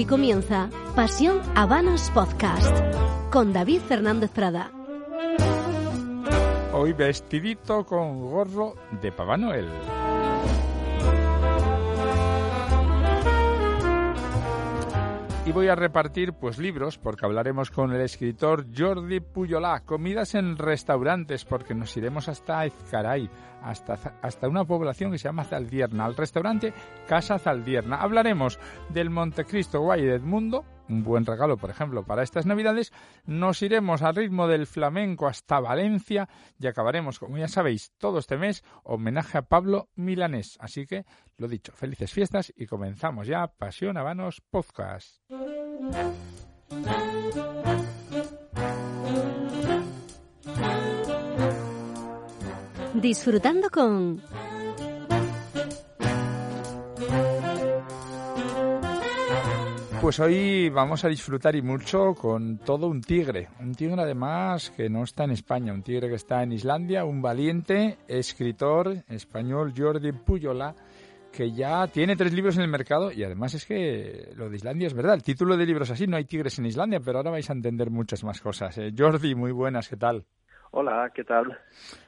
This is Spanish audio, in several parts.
Aquí comienza Pasión Habanos Podcast con David Fernández Prada. Hoy vestidito con gorro de Papá Noel. Y voy a repartir pues libros porque hablaremos con el escritor Jordi Puyolá, comidas en restaurantes porque nos iremos hasta Ezcaray, hasta, hasta una población que se llama Zaldierna, al restaurante Casa Zaldierna. Hablaremos del Montecristo Guay de Edmundo, un buen regalo, por ejemplo, para estas Navidades. Nos iremos al ritmo del flamenco hasta Valencia y acabaremos, como ya sabéis, todo este mes homenaje a Pablo Milanés. Así que, lo dicho, felices fiestas y comenzamos ya Pasión Habanos Podcast. Disfrutando con Pues hoy vamos a disfrutar y mucho con todo un tigre, un tigre además que no está en España, un tigre que está en Islandia, un valiente escritor español Jordi Puyola que ya tiene tres libros en el mercado y además es que lo de Islandia es verdad, el título de libros así, no hay tigres en Islandia, pero ahora vais a entender muchas más cosas. ¿eh? Jordi, muy buenas, ¿qué tal? Hola, ¿qué tal?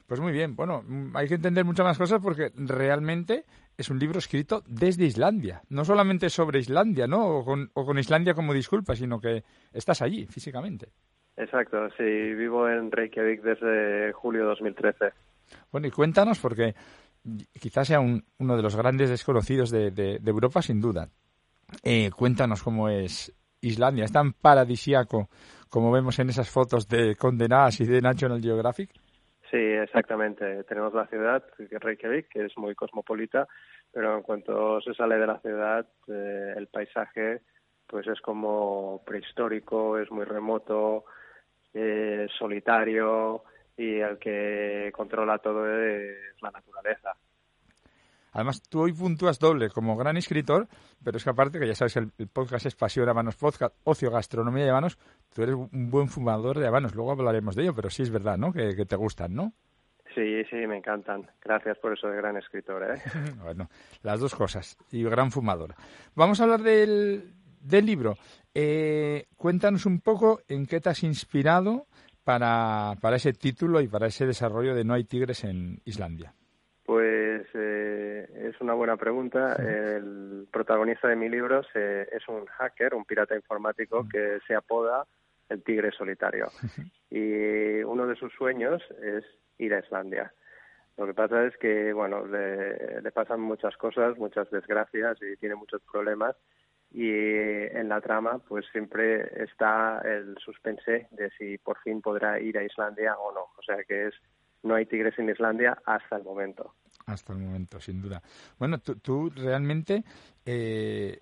Pues muy bien, bueno, hay que entender muchas más cosas porque realmente es un libro escrito desde Islandia, no solamente sobre Islandia, ¿no? O con, o con Islandia como disculpa, sino que estás allí físicamente. Exacto, sí, vivo en Reykjavik desde julio de 2013. Bueno, y cuéntanos, porque quizás sea un, uno de los grandes desconocidos de, de, de Europa, sin duda. Eh, cuéntanos cómo es Islandia. ¿Es tan paradisiaco como vemos en esas fotos de Condenadas y de National Geographic? Sí, exactamente. Tenemos la ciudad, Reykjavik, que es muy cosmopolita, pero en cuanto se sale de la ciudad, eh, el paisaje pues es como prehistórico, es muy remoto, eh, solitario y el que controla todo es la naturaleza. Además, tú hoy puntúas doble como gran escritor, pero es que aparte, que ya sabes, el, el podcast es Pasión Habanos Podcast, Ocio, Gastronomía y Habanos, tú eres un buen fumador de habanos. Luego hablaremos de ello, pero sí es verdad, ¿no? Que, que te gustan, ¿no? Sí, sí, me encantan. Gracias por eso de gran escritor, ¿eh? bueno, las dos cosas. Y gran fumador. Vamos a hablar del, del libro. Eh, cuéntanos un poco en qué te has inspirado para, para ese título y para ese desarrollo de No hay tigres en Islandia. Pues eh, es una buena pregunta. El protagonista de mi libro se, es un hacker, un pirata informático que se apoda el tigre solitario. Y uno de sus sueños es ir a Islandia. Lo que pasa es que, bueno, le, le pasan muchas cosas, muchas desgracias y tiene muchos problemas. Y en la trama, pues siempre está el suspense de si por fin podrá ir a Islandia o no. O sea que es no hay tigres en Islandia hasta el momento. Hasta el momento, sin duda. Bueno, tú, realmente eh,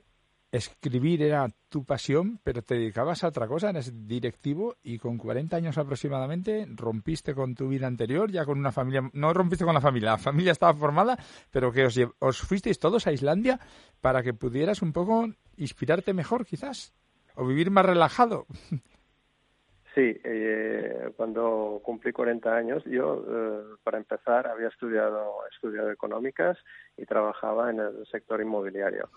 escribir era tu pasión, pero te dedicabas a otra cosa, eres directivo y con 40 años aproximadamente rompiste con tu vida anterior, ya con una familia, no rompiste con la familia, la familia estaba formada, pero que os, os fuisteis todos a Islandia para que pudieras un poco inspirarte mejor quizás, o vivir más relajado. Sí, eh, cuando cumplí 40 años, yo, eh, para empezar, había estudiado, estudiado económicas y trabajaba en el sector inmobiliario.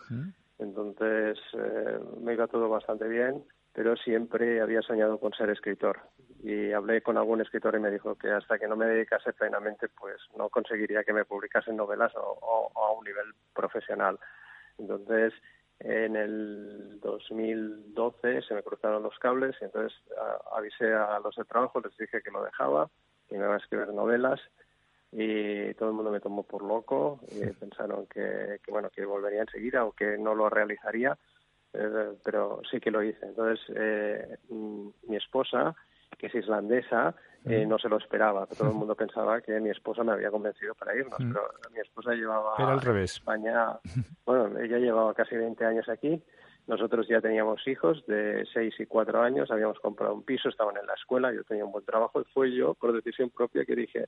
Entonces, eh, me iba todo bastante bien, pero siempre había soñado con ser escritor. Y hablé con algún escritor y me dijo que hasta que no me dedicase plenamente, pues no conseguiría que me publicasen novelas o, o, o a un nivel profesional. Entonces, en el 2012 se me cruzaron los cables y entonces a, avisé a los de trabajo, les dije que lo dejaba, que me iba a escribir novelas y todo el mundo me tomó por loco y pensaron que, que bueno que volvería enseguida o que no lo realizaría, eh, pero sí que lo hice. Entonces eh, mi esposa, que es islandesa, eh, no se lo esperaba. Todo el mundo pensaba que mi esposa me había convencido para irnos, pero mi esposa llevaba Era al revés. España, bueno, ella llevaba casi 20 años aquí. Nosotros ya teníamos hijos de 6 y 4 años, habíamos comprado un piso, estaban en la escuela, yo tenía un buen trabajo y fue yo, por decisión propia, que dije,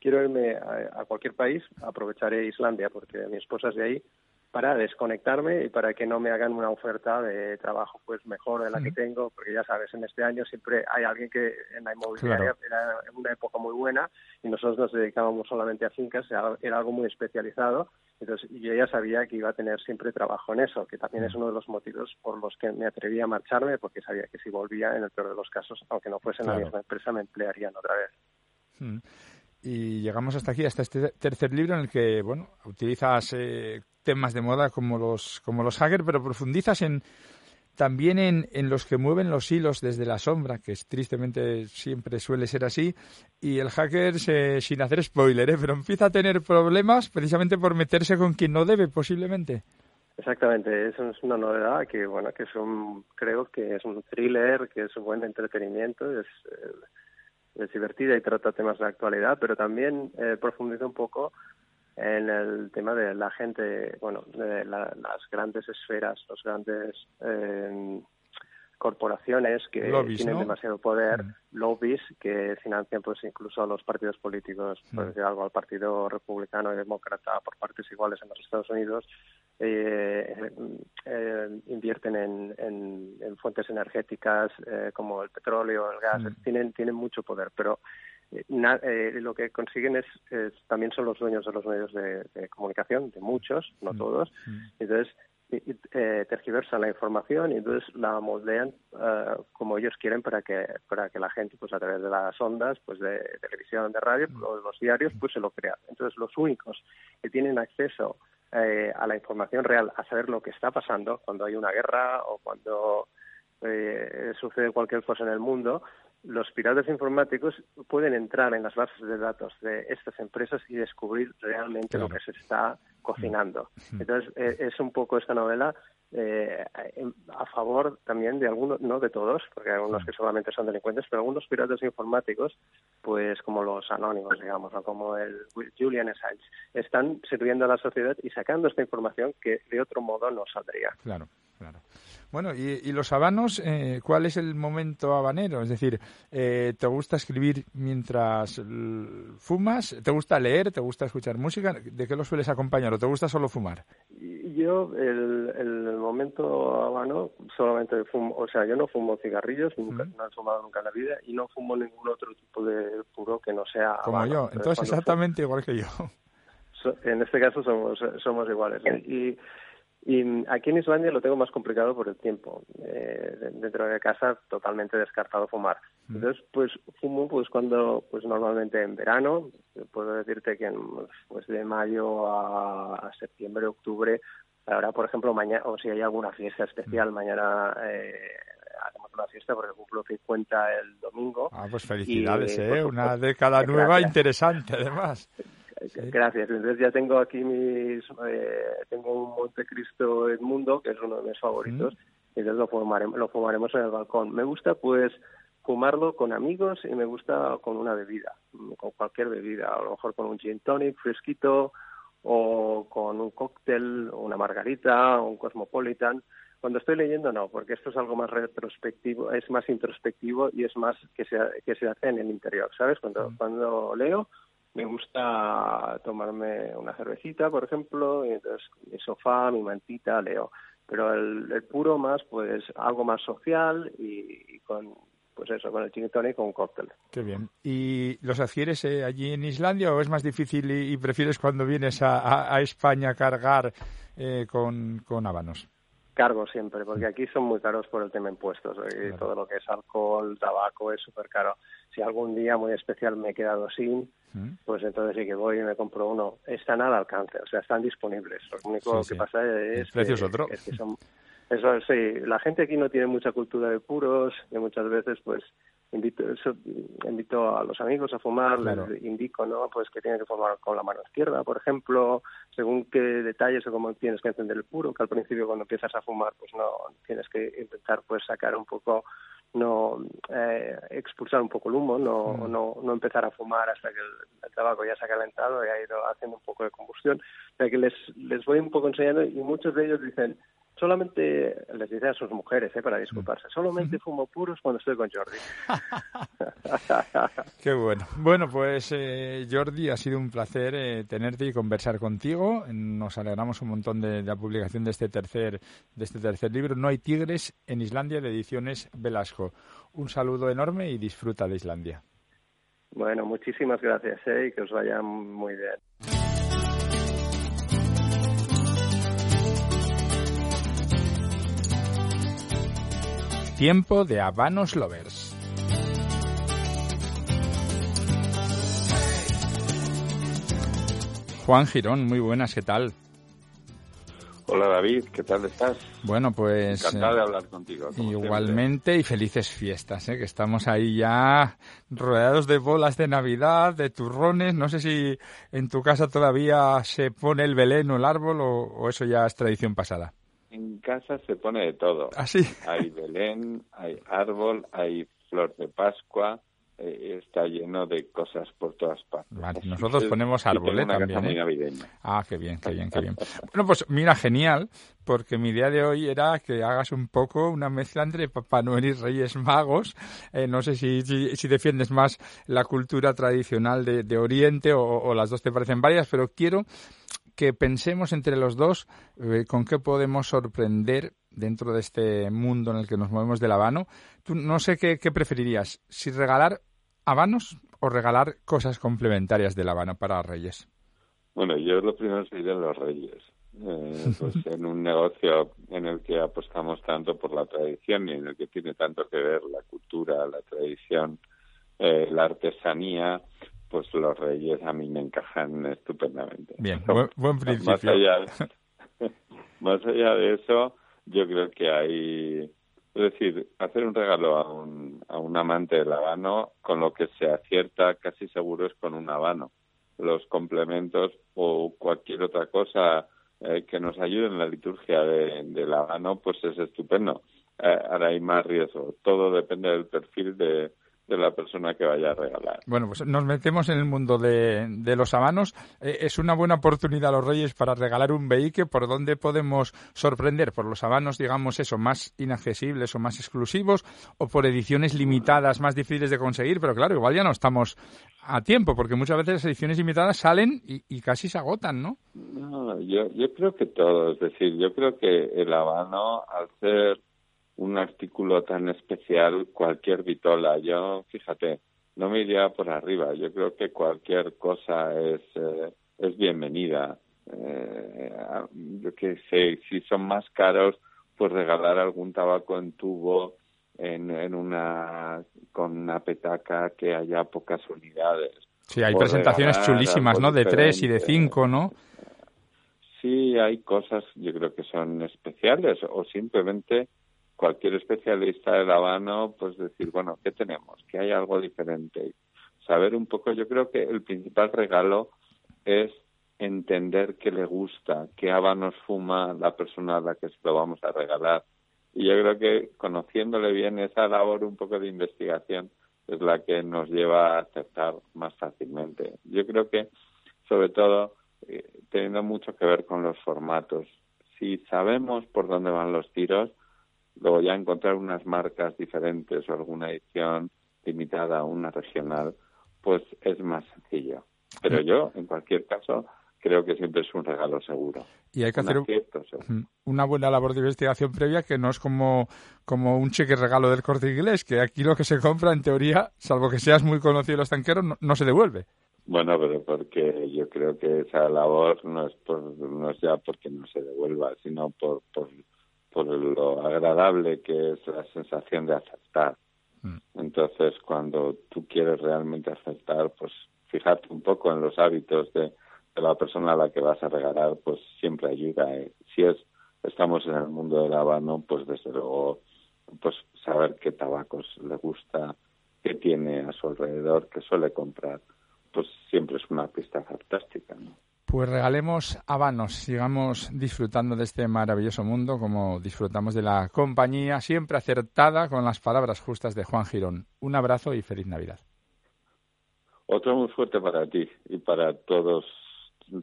quiero irme a, a cualquier país, aprovecharé Islandia porque mi esposa es de ahí para desconectarme y para que no me hagan una oferta de trabajo pues mejor de la que tengo, porque ya sabes, en este año siempre hay alguien que en la inmobiliaria era una época muy buena y nosotros nos dedicábamos solamente a fincas, era algo muy especializado, entonces yo ya sabía que iba a tener siempre trabajo en eso, que también es uno de los motivos por los que me atreví a marcharme, porque sabía que si volvía, en el peor de los casos, aunque no fuese en la misma empresa, me emplearían otra vez. Y llegamos hasta aquí, hasta este tercer libro en el que, bueno, utilizas eh, temas de moda como los, como los hackers, pero profundizas en, también en, en, los que mueven los hilos desde la sombra, que tristemente siempre suele ser así, y el hacker, sin hacer spoiler, ¿eh? pero empieza a tener problemas precisamente por meterse con quien no debe, posiblemente. Exactamente, eso es una novedad que, bueno, que es un, creo que es un thriller, que es un buen entretenimiento, es, es divertida y trata temas de actualidad, pero también eh, profundiza un poco en el tema de la gente, bueno, de las grandes esferas, los grandes eh, corporaciones que tienen demasiado poder, mm. lobbies que financian pues incluso a los partidos políticos, por mm. decir algo, al Partido Republicano y Demócrata por partes iguales en los Estados Unidos, eh, eh, invierten en, en, fuentes energéticas eh, como el petróleo, el gas, mm. tienen, tienen mucho poder, pero eh, eh, lo que consiguen es, también son los dueños de los medios de, comunicación, de muchos, no todos. Entonces, eh, tergiversan la información y entonces la moldean eh, como ellos quieren para que para que la gente pues a través de las ondas pues de televisión de radio mm. o de los diarios pues se lo crea entonces los únicos que tienen acceso a la información real a saber lo que está pasando cuando hay una guerra o cuando sucede cualquier cosa en el mundo los piratas informáticos pueden entrar en las bases de datos de estas empresas y descubrir realmente lo que se está cocinando. Entonces, eh, es un poco esta novela eh, a favor también de algunos, no de todos, porque hay algunos que solamente son delincuentes, pero algunos piratas informáticos, pues como los anónimos, digamos, o como el Julian Assange, están sirviendo a la sociedad y sacando esta información que de otro modo no saldría. Claro, claro. Bueno, y, los habanos, eh, ¿cuál es el momento habanero? Es decir, eh, ¿te gusta escribir mientras fumas? ¿Te gusta leer? ¿Te gusta escuchar música? ¿De qué lo sueles acompañar o te gusta solo fumar? Yo, el, el momento habano, solamente fumo, o sea, yo no fumo cigarrillos, nunca, no he fumado nunca en la vida y no fumo ningún otro tipo de puro que no sea Como yo, entonces exactamente igual que yo. en este caso somos, somos iguales. Y y aquí en Islandia lo tengo más complicado por el tiempo. Eh, dentro de casa totalmente descartado fumar. Mm. Entonces, pues fumo pues cuando, pues normalmente en verano, puedo decirte que en, pues de mayo a, septiembre, octubre, ahora por ejemplo mañana, o si hay alguna fiesta especial, mm. mañana eh, hacemos una fiesta porque cumplo 50 el domingo. Ah, pues felicidades, ¿eh? Pues, una década nueva interesante además. Gracias. Entonces ya tengo aquí mis, eh, tengo un Montecristo Edmundo, que es uno de mis favoritos, y entonces lo fumaremos, lo fumaremos en el balcón. Me gusta pues fumarlo con amigos y me gusta con una bebida, con cualquier bebida, a lo mejor con un gin tonic fresquito o con un cóctel, una margarita, un cosmopolitan. Cuando estoy leyendo no, porque esto es algo más retrospectivo, es más introspectivo y es más que se, que se hace en el interior, ¿sabes? Cuando, cuando leo me gusta tomarme una cervecita, por ejemplo, y entonces mi sofá, mi mantita, leo. Pero el, puro más, pues algo más social y, con, pues eso, con el gin y con un cóctel. Qué bien. ¿Y los adquieres eh, allí en Islandia o es más difícil y, prefieres cuando vienes a, a, España cargar eh, con, con habanos? Cargo siempre, porque aquí son muy caros por el tema impuestos. Y todo lo que es alcohol, tabaco es súper caro. Si algún día muy especial me he quedado sin, ¿Mm? pues entonces sí que voy y me compro uno. Están al alcance, o sea, están disponibles. Lo único que pasa es, que, otro. son... Eso sí, la gente aquí no tiene mucha cultura de puros y muchas veces pues invito, invito a los amigos a fumar, les indico, ¿no? Pues que tienen que fumar con la mano izquierda, por ejemplo, según qué detalles o cómo tienes que encender el puro, que al principio cuando empiezas a fumar, pues no, tienes que intentar pues sacar un poco no eh, expulsar un poco el humo, no, mm. no, no empezar a fumar hasta que el, tabaco ya se ha calentado y ha ido haciendo un poco de combustión. O sea que les, les voy un poco enseñando y muchos de ellos dicen, solamente les dice a sus mujeres, eh, para disculparse, solamente fumo puros cuando estoy con Jordi. Qué bueno. Bueno, pues eh, Jordi, ha sido un placer eh, tenerte y conversar contigo. Nos alegramos un montón de, la publicación de este tercer de este tercer libro. No hay tigres en Islandia de ediciones Velasco. Un saludo enorme y disfruta de Islandia. Bueno, muchísimas gracias y que os vaya muy bien. Tiempo de Habanos Lovers. Juan Girón, muy buenas, ¿qué tal? Hola David, ¿qué tal estás? Bueno, pues... Encantado de eh, hablar contigo. Igualmente y felices fiestas, ¿eh? que estamos ahí ya rodeados de bolas de Navidad, de turrones. No sé si en tu casa todavía se pone el Belén o el árbol o eso ya es tradición pasada. En casa se pone de todo. ¿Ah, sí? Hay Belén, hay árbol, hay flor de Pascua, eh, está lleno de cosas por todas partes. nosotros ponemos árbol también. ¿eh? Ah, qué bien, qué bien, qué bien. bueno, pues mira, genial, porque mi idea de hoy era que hagas un poco una mezcla entre Papá Noel y Reyes Magos. Eh, no sé si, si, defiendes más la cultura tradicional de, Oriente o, o, las dos te parecen varias, pero quiero que pensemos entre los dos eh, con qué podemos sorprender dentro de este mundo en el que nos movemos del habano. Tú no sé qué, preferirías, si regalar habanos o regalar cosas complementarias del habano para Reyes. Bueno, yo lo primero sería los Reyes. Eh, pues en un negocio en el que apostamos tanto por la tradición y en el que tiene tanto que ver la cultura, la tradición, eh, la artesanía, pues los reyes a mí me encajan estupendamente. Bien, buen, principio. Más allá, de, más allá de eso, yo creo que hay, es decir, hacer un regalo a un, a un amante del habano, con lo que se acierta casi seguro es con un habano. Los complementos o cualquier otra cosa eh, que nos ayude en la liturgia de, del habano, pues es estupendo. Eh, ahora hay más riesgo. Todo depende del perfil de, de la persona que vaya a regalar. Bueno, pues nos metemos en el mundo de, de los habanos. Eh, es una buena oportunidad a los reyes para regalar un vehículo. ¿Por dónde podemos sorprender? ¿Por los habanos, digamos eso, más inaccesibles o más exclusivos? ¿O por ediciones limitadas más difíciles de conseguir? Pero claro, igual ya no estamos a tiempo, porque muchas veces las ediciones limitadas salen y, y casi se agotan, ¿no? No, yo, yo creo que todo. Es decir, yo creo que el habano, al ser un artículo tan especial cualquier vitola. Yo, fíjate, no me iría por arriba. Yo creo que cualquier cosa es, eh, es bienvenida. Eh, yo qué sé, si son más caros, pues regalar algún tabaco en tubo en, en una con una petaca que haya pocas unidades. Sí, hay presentaciones chulísimas, ¿no? De tres y de cinco, ¿no? Sí, hay cosas, yo creo que son especiales o simplemente cualquier especialista del habano, pues decir, bueno, ¿qué tenemos? ¿Que hay algo diferente? Saber un poco, yo creo que el principal regalo es entender qué le gusta, qué habanos fuma la persona a la que se lo vamos a regalar. Y yo creo que conociéndole bien esa labor un poco de investigación es la que nos lleva a aceptar más fácilmente. Yo creo que, sobre todo, eh, teniendo mucho que ver con los formatos. Si sabemos por dónde van los tiros, Luego ya encontrar unas marcas diferentes o alguna edición limitada o una regional, pues es más sencillo. Pero yo, en cualquier caso, creo que siempre es un regalo seguro. Y hay que hacer una buena labor de investigación previa que no es como, como un cheque regalo del corte inglés, que aquí lo que se compra, en teoría, salvo que seas muy conocido los tanqueros, no, se devuelve. Bueno, pero porque yo creo que esa labor no es, por, no es ya porque no se devuelva, sino por, por por lo agradable que es la sensación de aceptar. Mm. Entonces, cuando tú quieres realmente aceptar, pues fíjate un poco en los hábitos de, la persona a la que vas a regalar, pues siempre ayuda. ¿eh? Si es estamos en el mundo del habano, pues desde luego, pues saber qué tabacos le gusta, qué tiene a su alrededor, qué suele comprar, pues siempre es una pista fantástica, ¿no? Pues regalemos habanos, sigamos disfrutando de este maravilloso mundo como disfrutamos de la compañía siempre acertada con las palabras justas de Juan Girón. Un abrazo y feliz Navidad. Otro muy fuerte para ti y para todos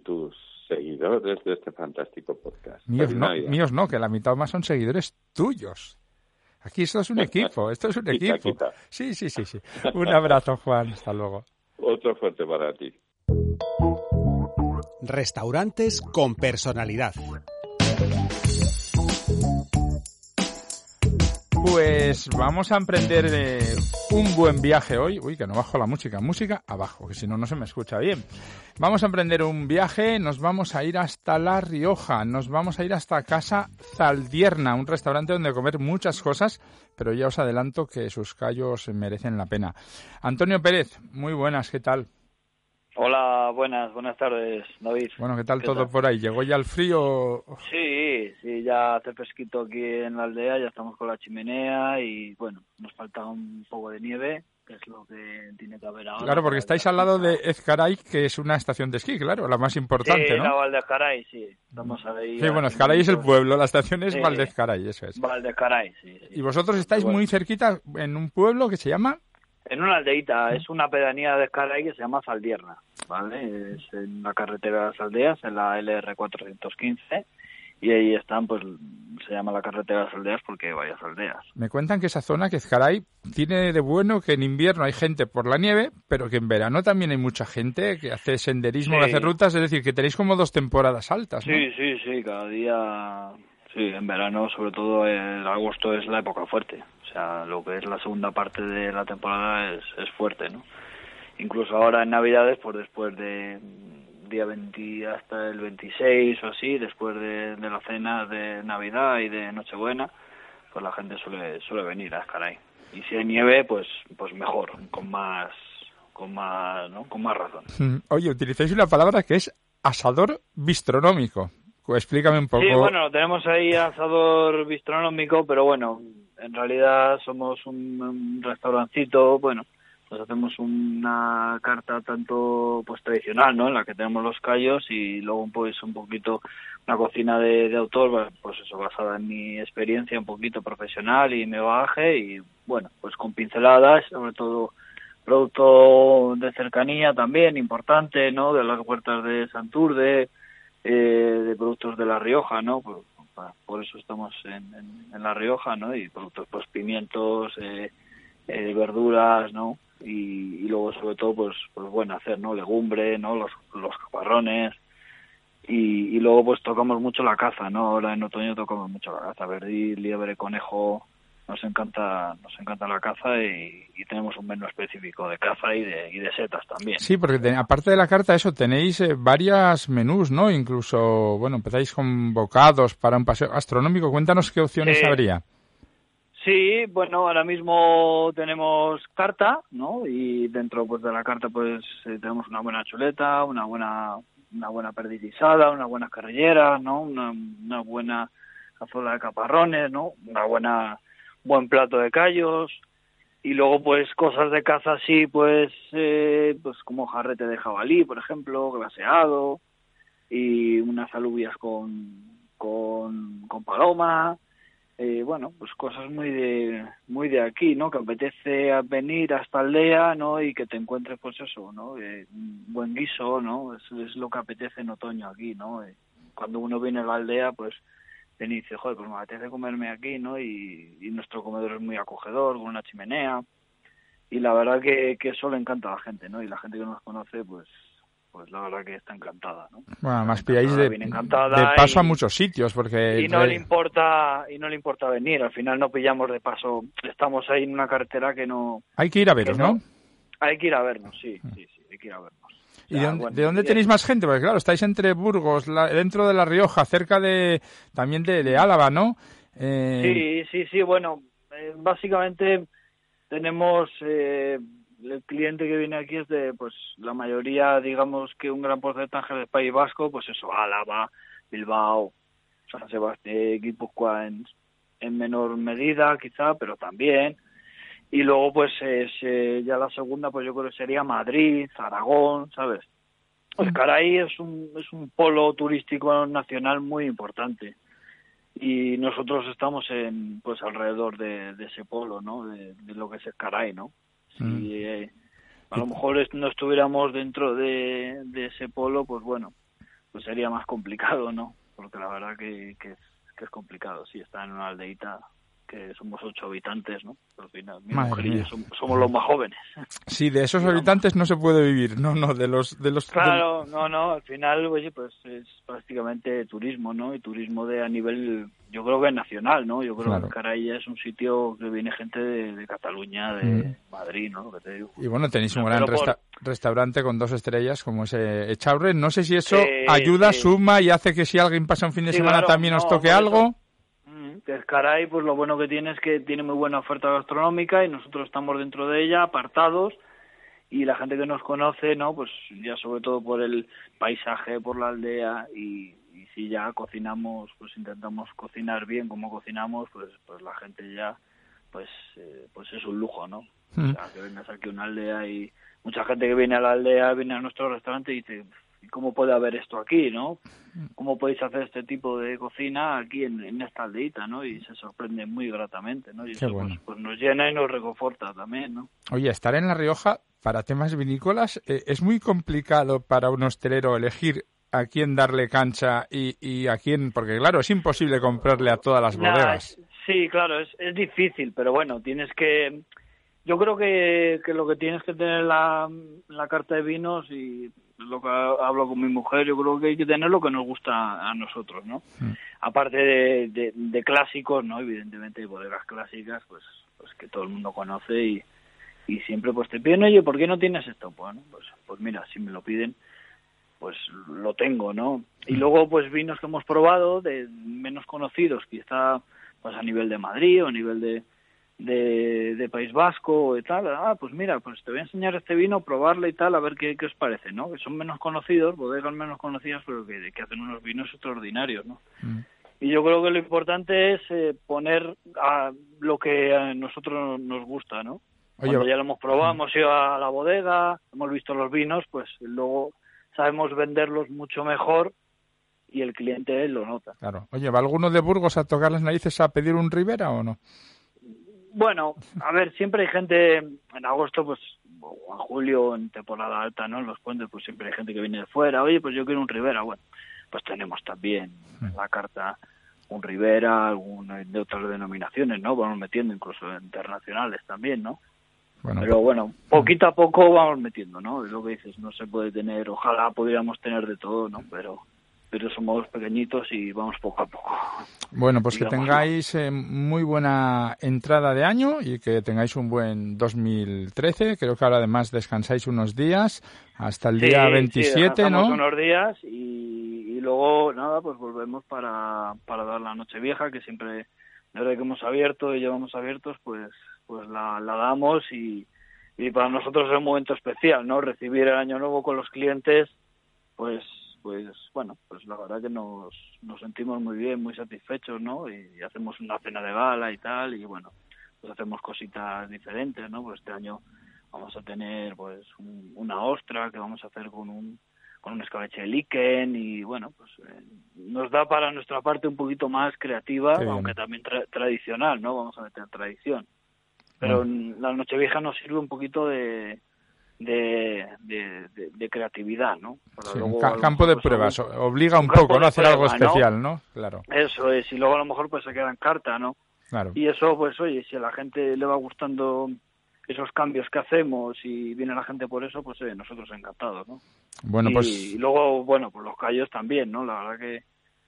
tus seguidores de este fantástico podcast. Míos no, míos no, que la mitad más son seguidores tuyos. Aquí esto es un equipo, esto es un equipo. Sí, sí, sí, sí. Un abrazo, Juan. Hasta luego. Otro fuerte para ti. Restaurantes con personalidad. Pues vamos a emprender eh, un buen viaje hoy. Uy, que no bajo la música. Música abajo, que si no, no se me escucha bien. Vamos a emprender un viaje. Nos vamos a ir hasta La Rioja. Nos vamos a ir hasta Casa Zaldierna, un restaurante donde comer muchas cosas, pero ya os adelanto que sus callos merecen la pena. Antonio Pérez, muy buenas, ¿qué tal? Hola, buenas, buenas tardes, David. Bueno, ¿qué tal todo por ahí? ¿Llegó ya el frío? Sí, sí, ya hace pesquito aquí en la aldea, ya estamos con la chimenea y bueno, nos falta un poco de nieve, que es lo que tiene que haber ahora. Claro, porque estáis al lado de Ezcaray, que es una estación de esquí, claro, la más importante, sí, ¿no? la Valdezcaray, sí. Estamos ahí. Sí, bueno, Ezcaray es el pueblo, la estación es Valdezcaray, eso es. Valdezcaray, sí, Y vosotros estáis muy cerquita en un pueblo que se llama... En una aldeita, es una pedanía de Escaray que se llama Zaldierna, ¿vale? Es en la carretera de las aldeas, en la LR415, y ahí están, pues se llama la carretera de las aldeas porque hay varias aldeas. Me cuentan que esa zona, que Ezcaray, tiene de bueno que en invierno hay gente por la nieve, pero que en verano también hay mucha gente que hace senderismo, que hace rutas, es decir, que tenéis como dos temporadas altas, ¿no? Sí, sí, sí, cada día... Sí, en verano, sobre todo en agosto, es la época fuerte. O sea, lo que es la segunda parte de la temporada es, es fuerte, ¿no? Incluso ahora en Navidades, pues después de día 20 hasta el 26 o así, después de, de la cena de Navidad y de Nochebuena, pues la gente suele suele venir a Escaray. Y si hay nieve, pues pues mejor, con más con más, ¿no? Con más razón. Oye, utilizáis una palabra que es asador bistronómico. Explícame un poco. Sí, bueno, tenemos ahí asador bistronómico, pero bueno, en realidad somos un, un restaurancito, bueno, nos hacemos una carta tanto pues tradicional, ¿no? En la que tenemos los callos y luego pues un poquito una cocina de, de autor, pues eso basada en mi experiencia un poquito profesional y mi bagaje y bueno, pues con pinceladas, sobre todo producto de cercanía también importante, ¿no? De las huertas de Santurde, eh, de productos de La Rioja, ¿no? Por, por eso estamos en, en, en, La Rioja, ¿no? Y productos, pues pimientos, eh, eh, verduras, ¿no? Y, y, luego sobre todo, pues, pues bueno, hacer, ¿no? Legumbre, ¿no? Los, los caparrones. Y, y luego pues tocamos mucho la caza, ¿no? Ahora en otoño tocamos mucho la caza, verdil, liebre, conejo, nos encanta nos encanta la caza y, y, tenemos un menú específico de caza y de, y de setas también. Sí, porque te, aparte de la carta, eso, tenéis eh, varias menús, ¿no? Incluso, bueno, empezáis con bocados para un paseo gastronómico. Cuéntanos qué opciones Eh, habría. Sí, bueno, ahora mismo tenemos carta, ¿no? Y dentro pues de la carta pues eh, tenemos una buena chuleta, una buena una buena perdilizada, unas buenas carrilleras, ¿no? Una, una buena cazuela de caparrones, ¿no? Una buena buen plato de callos y luego pues cosas de caza así pues eh, pues como jarrete de jabalí por ejemplo glaseado y unas alubias con con, paloma eh, bueno pues cosas muy de muy de aquí no que apetece venir a esta aldea no y que te encuentres pues eso no eh, buen guiso no es, es lo que apetece en otoño aquí no eh, cuando uno viene a la aldea pues te dice, joder, pues me apetece comerme aquí, ¿no? Y, y, nuestro comedor es muy acogedor, con una chimenea. Y la verdad que, que eso le encanta a la gente, ¿no? Y la gente que nos conoce, pues pues la verdad que está encantada, ¿no? Bueno, además pilláis de, de, paso y, a muchos sitios, porque... Y no le importa y no le importa venir, al final no pillamos de paso, estamos ahí en una carretera que no... Hay que ir a veros, no, ¿no? Hay que ir a vernos, sí, sí, sí, hay que ir a vernos. ¿Y de, dónde, ¿de dónde tenéis más gente? Porque claro, estáis entre Burgos, la, dentro de La Rioja, cerca de también de, de Álava, ¿no? Eh... Sí, sí, sí, bueno, eh, básicamente tenemos eh, el cliente que viene aquí es de, pues, la mayoría, digamos que un gran porcentaje del País Vasco, pues eso, Álava, Bilbao, San Sebastián, Guipúzcoa en, en menor medida quizá, pero también y luego pues es, eh, ya la segunda pues yo creo que sería Madrid, Aragón, ¿sabes? Pues Caray es un, es un polo turístico nacional muy importante y nosotros estamos en pues alrededor de, ese polo, ¿no? De, lo que es el Caray, ¿no? Si mm. eh, a lo mejor no estuviéramos dentro de, ese polo, pues bueno, pues sería más complicado, ¿no? Porque la verdad que, que, es, que es complicado. Si está en una aldeita, que somos ocho habitantes, ¿no? Al final, mi mujer y yo somos, los más jóvenes. Sí, de esos habitantes no se puede vivir, no, no, de los... De los claro, no, no, al final, oye, pues es prácticamente turismo, ¿no? Y turismo de a nivel, yo creo que nacional, ¿no? Yo creo que Caraya es un sitio que viene gente de, Cataluña, de mm. Madrid, ¿no? Y bueno, tenéis un gran restaurante con dos estrellas como ese Echaurre. No sé si eso ayuda, suma y hace que si alguien pasa un fin de semana también os toque algo es Caray, pues lo bueno que tiene es que tiene muy buena oferta gastronómica y nosotros estamos dentro de ella, apartados, y la gente que nos conoce, ¿no? Pues ya sobre todo por el paisaje, por la aldea y, si ya cocinamos, pues intentamos cocinar bien como cocinamos, pues pues la gente ya pues eh, pues es un lujo, ¿no? O sea, que vengas aquí a una aldea y mucha gente que viene a la aldea viene a nuestro restaurante y dice, cómo puede haber esto aquí, ¿no? ¿Cómo podéis hacer este tipo de cocina aquí en, esta aldeita, ¿no? Y se sorprende muy gratamente, ¿no? Y eso pues, pues, nos llena y nos reconforta también, ¿no? Oye, estar en La Rioja para temas vinícolas eh, es muy complicado para un hostelero elegir a quién darle cancha y, a quién, porque claro, es imposible comprarle a todas las bodegas. sí, claro, es, es difícil, pero bueno, tienes que yo creo que, que, lo que tienes que tener la, la carta de vinos y lo que hablo con mi mujer, yo creo que hay que tener lo que nos gusta a nosotros, ¿no? Mm. Aparte de, de, clásicos, ¿no? Evidentemente, bodegas clásicas, pues, pues que todo el mundo conoce y, y siempre pues te piden, oye, ¿por qué no tienes esto? Bueno, pues, pues mira, si me lo piden, pues lo tengo, ¿no? Y mm. luego, pues vinos que hemos probado de menos conocidos, quizá pues a nivel de Madrid o a nivel de, de, País Vasco y tal, ah, pues mira, pues te voy a enseñar este vino, probarle y tal, a ver qué, qué os parece, ¿no? Que son menos conocidos, bodegas menos conocidas, pero que, que hacen unos vinos extraordinarios, ¿no? Mm. Y yo creo que lo importante es eh, poner a lo que a nosotros nos gusta, ¿no? Cuando ya lo hemos probado, mm. hemos ido a la bodega, hemos visto los vinos, pues luego sabemos venderlos mucho mejor y el cliente lo nota. Claro. Oye, ¿va alguno de Burgos a tocar las narices a pedir un Rivera o no? Bueno, a ver, siempre hay gente en agosto, pues, o en julio, en temporada alta, ¿no? En los puentes, pues siempre hay gente que viene de fuera. Oye, pues yo quiero un Rivera. Bueno, pues tenemos también la carta un Rivera, alguna de otras denominaciones, ¿no? Vamos metiendo incluso internacionales también, ¿no? Bueno, Pero bueno, poquito a poco vamos metiendo, ¿no? Es lo que dices, no se puede tener, ojalá pudiéramos tener de todo, ¿no? Pero pero somos pequeñitos y vamos poco a poco. Bueno, pues que tengáis eh, muy buena entrada de año y que tengáis un buen 2013. Creo que ahora además descansáis unos días hasta el día 27, sí, ¿no? unos días y, luego nada, pues volvemos para, para dar la noche vieja, que siempre, desde que hemos abierto y llevamos abiertos, pues pues la, la damos y, y para nosotros es un momento especial, ¿no? Recibir el año nuevo con los clientes, pues pues bueno, pues la verdad que nos, nos sentimos muy bien, muy satisfechos, ¿no? Y hacemos una cena de gala y tal, y bueno, pues hacemos cositas diferentes, ¿no? Pues este año vamos a tener pues una ostra que vamos a hacer con un con un escabeche de líquen y bueno, pues eh, nos da para nuestra parte un poquito más creativa, aunque también tradicional, ¿no? Vamos a meter tradición. Pero la Nochevieja nos sirve un poquito de, de, de, creatividad, ¿no? campo de pruebas, obliga un, poco, ¿no? Hacer algo especial, ¿no? Claro. Eso es, y luego a lo mejor pues se queda en carta, ¿no? Claro. Y eso, pues oye, si a la gente le va gustando esos cambios que hacemos y viene la gente por eso, pues nosotros encantados, ¿no? Bueno, pues... Y luego, bueno, pues los callos también, ¿no? La verdad que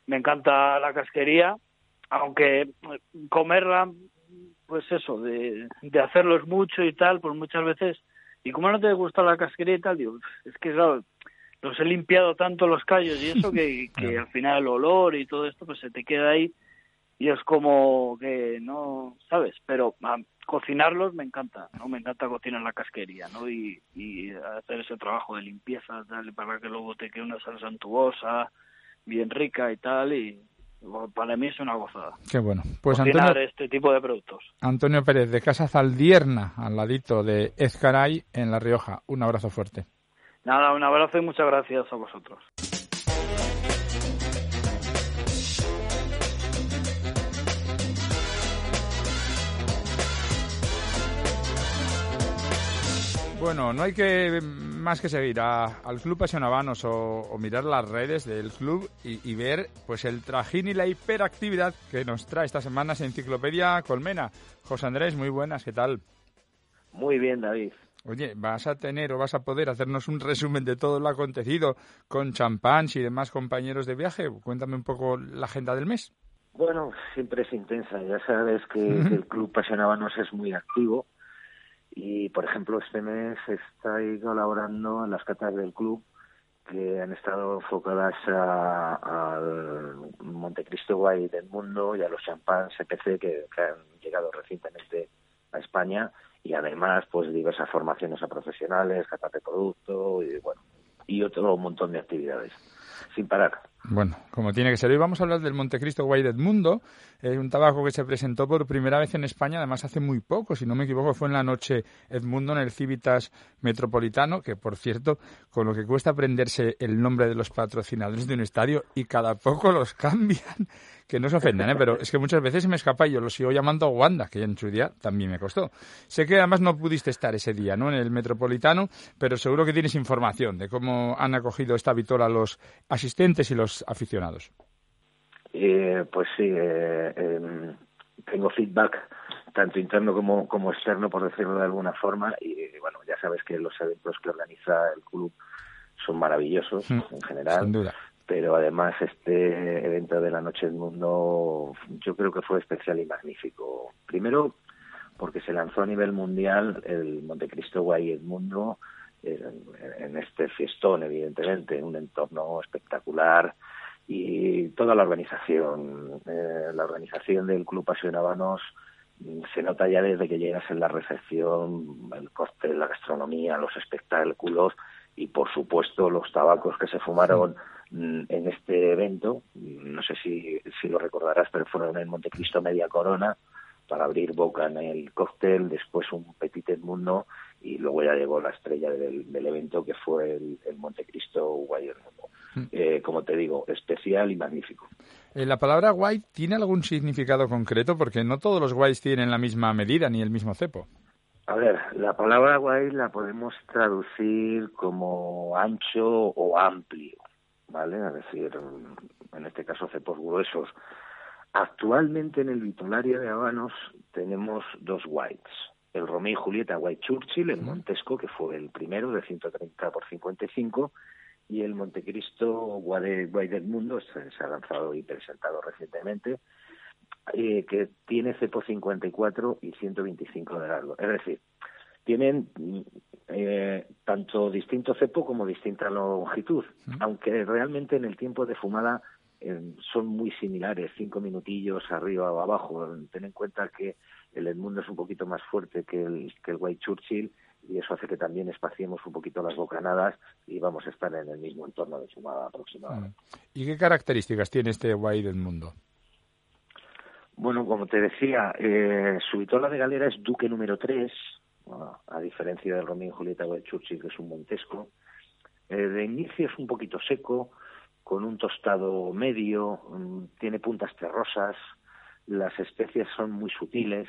me encanta la casquería, aunque comerla, pues eso, de, de hacerlos mucho y tal, pues muchas veces y como no te gusta la casquería y tal, digo, es que claro, los he limpiado tanto los callos y eso que, que al final el olor y todo esto pues se te queda ahí y es como que no, ¿sabes? Pero a, cocinarlos me encanta, ¿no? Me encanta cocinar la casquería, ¿no? Y, y hacer ese trabajo de limpieza, tal, para que luego te quede una salsa antuosa, bien rica y tal, y, para mí es una gozada. Qué bueno. Pues Antonio, este tipo de productos. Antonio Pérez, de Casa Zaldierna, al ladito de Ezcaray, en La Rioja. Un abrazo fuerte. Nada, un abrazo y muchas gracias a vosotros. Bueno, no hay que más que seguir al Club Pasionavanos o, o, mirar las redes del club y, ver pues el trajín y la hiperactividad que nos trae esta semana esa Enciclopedia Colmena. José Andrés, muy buenas, ¿qué tal? Muy bien, David. Oye, ¿vas a tener o vas a poder hacernos un resumen de todo lo acontecido con champán y demás compañeros de viaje? Cuéntame un poco la agenda del mes. Bueno, siempre es intensa. Ya sabes que, que el Club Pasionavanos es muy activo y, por ejemplo, este mes estoy colaborando en las catas del club que han estado enfocadas al Montecristo Guay del mundo y a los champán CPC que, que, han llegado recientemente a España y además pues diversas formaciones a profesionales, catas de producto y bueno y otro montón de actividades sin parar. Bueno, como tiene que ser. Hoy vamos a hablar del Montecristo Guay Mundo, eh, un tabaco que se presentó por primera vez en España, además hace muy poco, si no me equivoco, fue en la noche Edmundo en el Civitas Metropolitano, que por cierto, con lo que cuesta aprenderse el nombre de los patrocinadores de un estadio y cada poco los cambian, que no se ofendan, ¿eh? pero es que muchas veces se me escapa y yo lo sigo llamando Wanda, que en su día también me costó. Sé que además no pudiste estar ese día, ¿no? En el Metropolitano, pero seguro que tienes información de cómo han acogido esta vitola los asistentes y los aficionados. Eh, pues sí, eh, em, tengo feedback tanto interno como, como externo, por decirlo de alguna forma, y bueno, ya sabes que los eventos que organiza el club son maravillosos mm, en general. Sin duda pero además este evento de la Noche del Mundo yo creo que fue especial y magnífico. Primero porque se lanzó a nivel mundial el Montecristo Guay Edmundo en, en este fiestón, evidentemente, en un entorno espectacular y toda la organización, eh, la organización del Club Apasionabanos mm, se nota ya desde que llegas en la recepción, el coste, la gastronomía, los espectáculos y por supuesto los tabacos que se fumaron Mm, en este evento, no sé si, si lo recordarás, pero fueron en Montecristo Media Corona para abrir boca en el cóctel, después un Petit Mundo y luego ya llegó la estrella del, del evento que fue el, el Montecristo Guay Mundo. Mm. Eh, como te digo, especial y magnífico. Eh, ¿La palabra guay tiene algún significado concreto? Porque no todos los guays tienen la misma medida ni el mismo cepo. A ver, la palabra guay la podemos traducir como ancho o amplio. ¿vale? Es decir, en este caso cepos gruesos. Actualmente en el vitulario de Habanos tenemos dos whites. El Romeo y Julieta White Churchill, el Montesco, que fue el primero de 130 por 55, y el Montecristo White del Mundo, se, ha lanzado y presentado recientemente, eh, que tiene cepo 54 y 125 de largo. Es decir, tienen eh, tanto distinto cepo como distinta longitud, aunque realmente en el tiempo de fumada eh, son muy similares, cinco minutillos arriba o abajo. Ten en cuenta que el Edmundo es un poquito más fuerte que el, que el White Churchill y eso hace que también espaciemos un poquito las bocanadas y vamos a estar en el mismo entorno de fumada aproximadamente. ¿Y qué características tiene este White Edmundo? Bueno, como te decía, eh, su vitola de galera es Duque número 3, a diferencia del Romeo y Julieta de Churchill, que es un montesco. Eh, de inicio es un poquito seco, con un tostado medio, mm, tiene puntas terrosas, las especias son muy sutiles,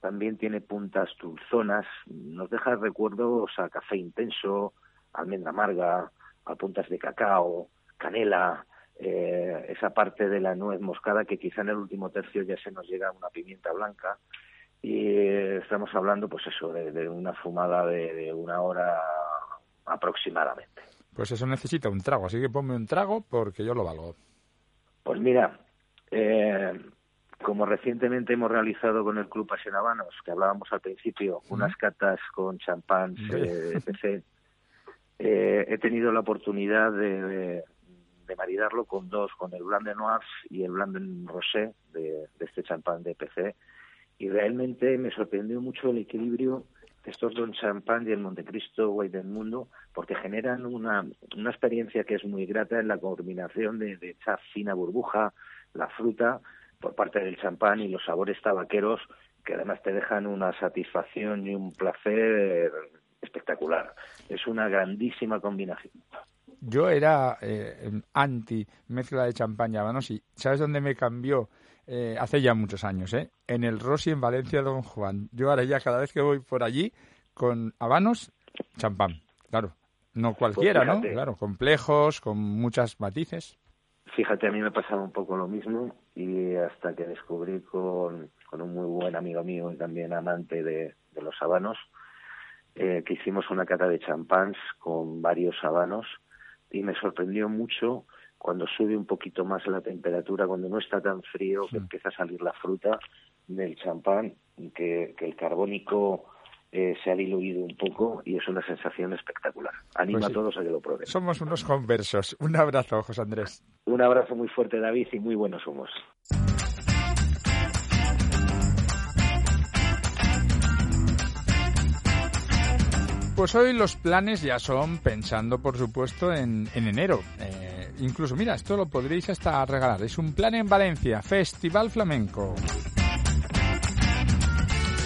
también tiene puntas dulzonas, nos deja recuerdos a café intenso, almendra amarga, a puntas de cacao, canela, eh, esa parte de la nuez moscada que quizá en el último tercio ya se nos llega una pimienta blanca y estamos hablando, pues eso, de, una fumada de, una hora aproximadamente. Pues eso necesita un trago, así que ponme un trago porque yo lo valgo. Pues mira, eh, como recientemente hemos realizado con el Club Pasionabanos, que hablábamos al principio, unas catas con champán, eh, PC, eh, he tenido la oportunidad de, de, maridarlo con dos, con el Blanc de Noirs y el Blanc de Rosé de, de este champán de PC. Y realmente me sorprendió mucho el equilibrio de estos Don Champagne y el Montecristo White del Mundo, porque generan una, una experiencia que es muy grata en la combinación de, de esa fina burbuja, la fruta, por parte del champán y los sabores tabaqueros, que además te dejan una satisfacción y un placer espectacular. es una grandísima combinación. Yo era eh, anti mezcla de champán y habanos y ¿sabes dónde me cambió? Eh, hace ya muchos años, ¿eh? En el Rossi en Valencia Don Juan. Yo ahora ya cada vez que voy por allí con habanos, champán. Claro, no cualquiera, ¿no? Claro, complejos, con muchas matices. Fíjate, a mí me pasaba un poco lo mismo y hasta que descubrí con, con un muy buen amigo mío y también amante de, de los habanos, eh, que hicimos una cata de champáns con varios habanos y me sorprendió mucho cuando sube un poquito más la temperatura, cuando no está tan frío, que empieza a salir la fruta del champán, que, que el carbónico eh, se ha diluido un poco y es una sensación espectacular. Anima Pues a todos a que lo prueben. Somos unos conversos. Un abrazo, José Andrés. Un abrazo muy fuerte, David, y muy buenos humos. Pues hoy los planes ya son pensando, por supuesto, en, en enero. Eh, incluso, mira, esto lo podréis hasta regalar. Es un plan en Valencia, Festival Flamenco.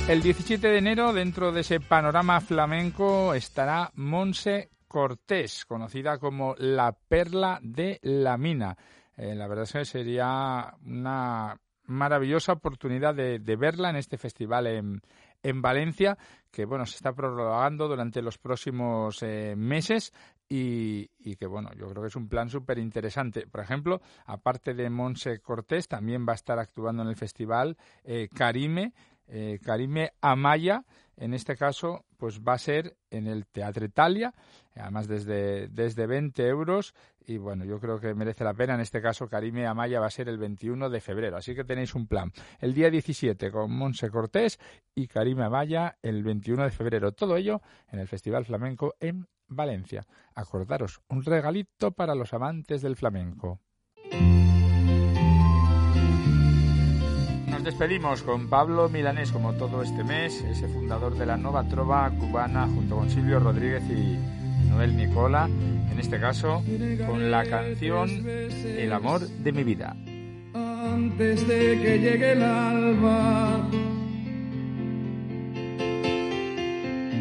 El 17 de enero, dentro de ese panorama flamenco, estará Monse Cortés, conocida como la Perla de la Mina. Eh, la verdad es que sería una maravillosa oportunidad de, verla en este festival en, en Valencia, que bueno, se está prorrogando durante los próximos eh, meses y, y, que bueno, yo creo que es un plan súper interesante. Por ejemplo, aparte de Monse Cortés, también va a estar actuando en el festival eh, Karime, eh, Karime Amaya, en este caso, pues va a ser en el Teatro Italia, además desde, desde 20 euros, y bueno, yo creo que merece la pena. En este caso, Karime Amaya va a ser el 21 de febrero, así que tenéis un plan. El día 17 con Monse Cortés y Karime Amaya el 21 de febrero. Todo ello en el Festival Flamenco en Valencia. Acordaros, un regalito para los amantes del flamenco. Despedimos con Pablo Milanés, como todo este mes, ese fundador de la Nova Trova cubana, junto con Silvio Rodríguez y Noel Nicola, en este caso con la canción El amor de mi vida. Antes de que llegue el alba,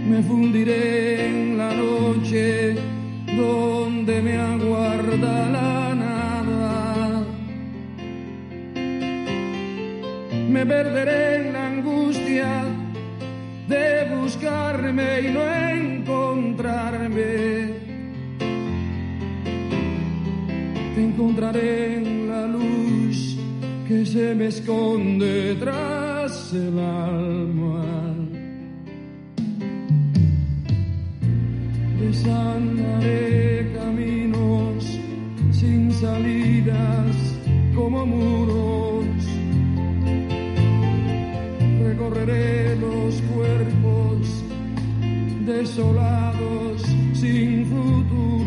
me fundiré en la noche donde me aguarda la Me perderé en la angustia de buscarme y no encontrarme. Te encontraré en la luz que se me esconde tras el alma. Desandaré caminos sin salidas como muros. Los cuerpos desolados sin futuro.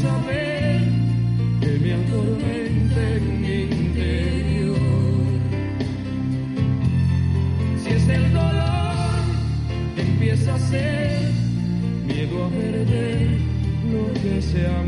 Saber que me atormente en mi interior. Si es el dolor empieza a ser miedo a perder lo que se amó.